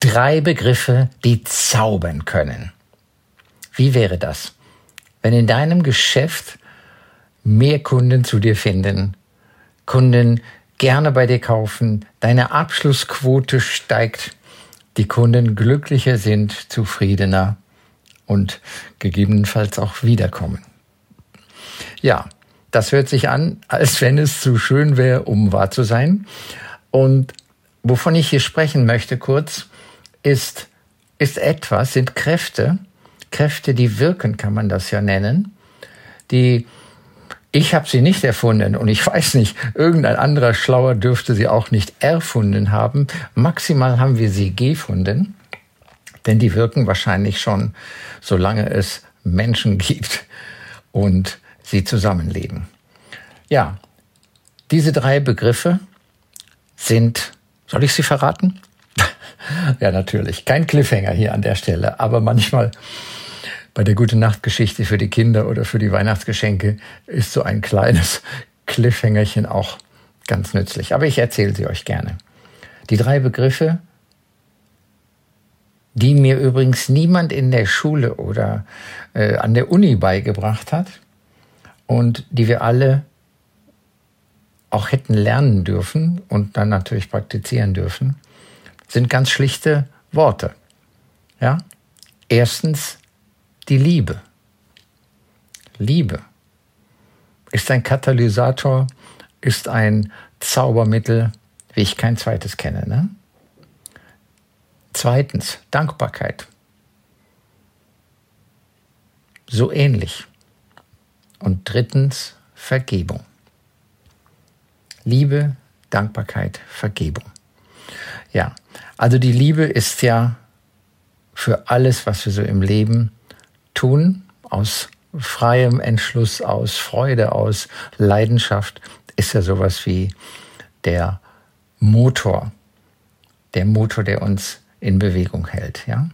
Drei Begriffe, die zaubern können. Wie wäre das, wenn in deinem Geschäft mehr Kunden zu dir finden, Kunden gerne bei dir kaufen, deine Abschlussquote steigt, die Kunden glücklicher sind, zufriedener und gegebenenfalls auch wiederkommen. Ja, das hört sich an, als wenn es zu schön wäre, um wahr zu sein. Und wovon ich hier sprechen möchte kurz, ist, ist etwas, sind Kräfte, Kräfte, die wirken, kann man das ja nennen, die ich habe sie nicht erfunden und ich weiß nicht, irgendein anderer Schlauer dürfte sie auch nicht erfunden haben. Maximal haben wir sie gefunden, denn die wirken wahrscheinlich schon, solange es Menschen gibt und sie zusammenleben. Ja, diese drei Begriffe sind, soll ich sie verraten? ja, natürlich. Kein Cliffhanger hier an der Stelle, aber manchmal bei der Gute Nacht Geschichte für die Kinder oder für die Weihnachtsgeschenke ist so ein kleines Cliffhangerchen auch ganz nützlich. Aber ich erzähle sie euch gerne. Die drei Begriffe, die mir übrigens niemand in der Schule oder äh, an der Uni beigebracht hat und die wir alle auch hätten lernen dürfen und dann natürlich praktizieren dürfen, sind ganz schlichte Worte. Ja? Erstens die Liebe. Liebe ist ein Katalysator, ist ein Zaubermittel, wie ich kein zweites kenne. Ne? Zweitens Dankbarkeit. So ähnlich. Und drittens Vergebung. Liebe, Dankbarkeit, Vergebung. Ja, also die Liebe ist ja für alles, was wir so im Leben tun, aus freiem Entschluss, aus Freude, aus Leidenschaft, ist ja sowas wie der Motor, der Motor, der uns in Bewegung hält, ja,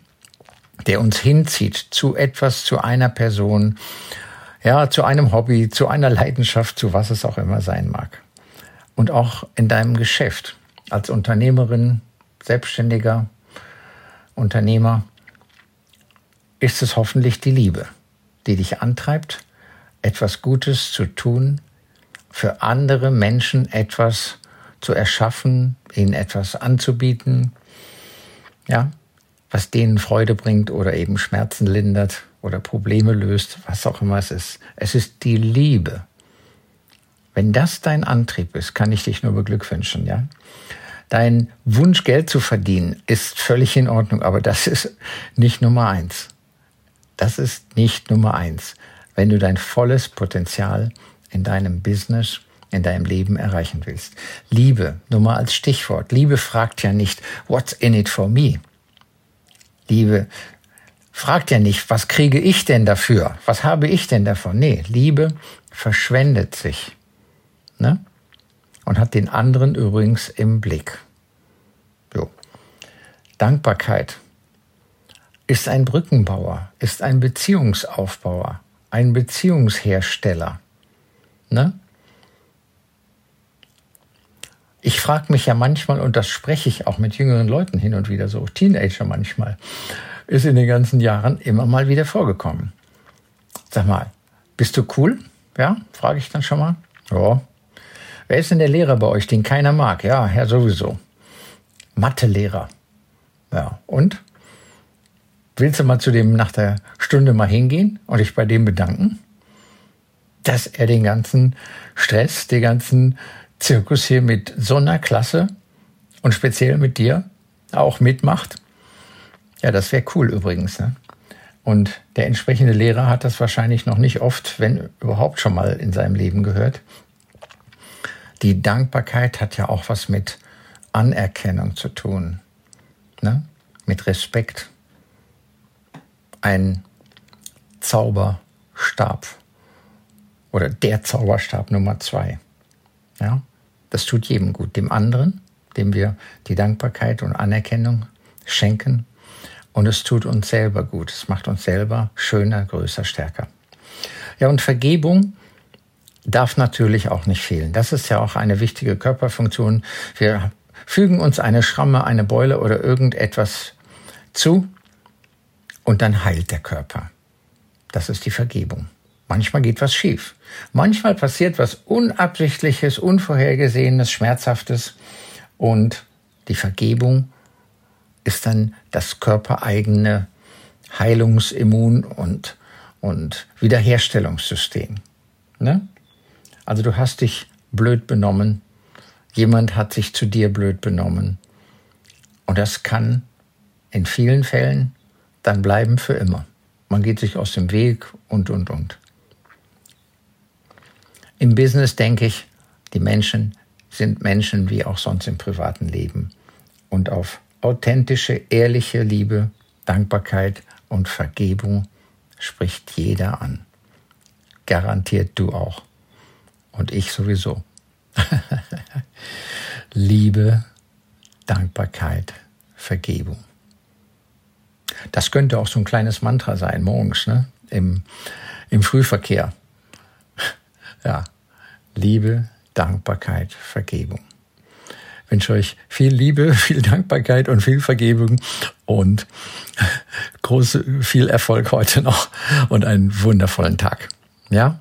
der uns hinzieht zu etwas, zu einer Person, ja, zu einem Hobby, zu einer Leidenschaft, zu was es auch immer sein mag. Und auch in deinem Geschäft als Unternehmerin, Selbstständiger, Unternehmer, ist es hoffentlich die Liebe, die dich antreibt, etwas Gutes zu tun, für andere Menschen etwas zu erschaffen, ihnen etwas anzubieten, ja, was denen Freude bringt oder eben Schmerzen lindert oder Probleme löst, was auch immer es ist. Es ist die Liebe. Wenn das dein Antrieb ist, kann ich dich nur beglückwünschen, ja. Dein Wunsch, Geld zu verdienen, ist völlig in Ordnung, aber das ist nicht Nummer eins. Das ist nicht Nummer eins, wenn du dein volles Potenzial in deinem Business, in deinem Leben erreichen willst. Liebe, nur mal als Stichwort. Liebe fragt ja nicht, what's in it for me? Liebe fragt ja nicht, was kriege ich denn dafür? Was habe ich denn davon? Nee, Liebe verschwendet sich. Ne? Den anderen übrigens im Blick. Jo. Dankbarkeit ist ein Brückenbauer, ist ein Beziehungsaufbauer, ein Beziehungshersteller. Ne? Ich frage mich ja manchmal, und das spreche ich auch mit jüngeren Leuten hin und wieder so, Teenager manchmal, ist in den ganzen Jahren immer mal wieder vorgekommen. Sag mal, bist du cool? Ja, frage ich dann schon mal. Ja. Wer ist denn der Lehrer bei euch, den keiner mag? Ja, Herr sowieso. Mathelehrer. Ja, und? Willst du mal zu dem nach der Stunde mal hingehen und dich bei dem bedanken, dass er den ganzen Stress, den ganzen Zirkus hier mit so einer Klasse und speziell mit dir auch mitmacht? Ja, das wäre cool übrigens. Ne? Und der entsprechende Lehrer hat das wahrscheinlich noch nicht oft, wenn überhaupt schon mal in seinem Leben gehört. Die Dankbarkeit hat ja auch was mit Anerkennung zu tun, ne? mit Respekt ein Zauberstab oder der Zauberstab Nummer zwei. Ja, das tut jedem gut. Dem anderen, dem wir die Dankbarkeit und Anerkennung schenken. Und es tut uns selber gut. Es macht uns selber schöner, größer, stärker. Ja, und Vergebung darf natürlich auch nicht fehlen. Das ist ja auch eine wichtige Körperfunktion. Wir fügen uns eine Schramme, eine Beule oder irgendetwas zu und dann heilt der Körper. Das ist die Vergebung. Manchmal geht was schief. Manchmal passiert was Unabsichtliches, Unvorhergesehenes, Schmerzhaftes und die Vergebung ist dann das körpereigene Heilungsimmun und, und Wiederherstellungssystem. Ne? Also du hast dich blöd benommen, jemand hat sich zu dir blöd benommen und das kann in vielen Fällen dann bleiben für immer. Man geht sich aus dem Weg und, und, und. Im Business denke ich, die Menschen sind Menschen wie auch sonst im privaten Leben. Und auf authentische, ehrliche Liebe, Dankbarkeit und Vergebung spricht jeder an. Garantiert du auch. Und ich sowieso. Liebe, Dankbarkeit, Vergebung. Das könnte auch so ein kleines Mantra sein, morgens, ne? Im, im Frühverkehr. Ja, Liebe, Dankbarkeit, Vergebung. Ich wünsche euch viel Liebe, viel Dankbarkeit und viel Vergebung und große, viel Erfolg heute noch und einen wundervollen Tag. Ja,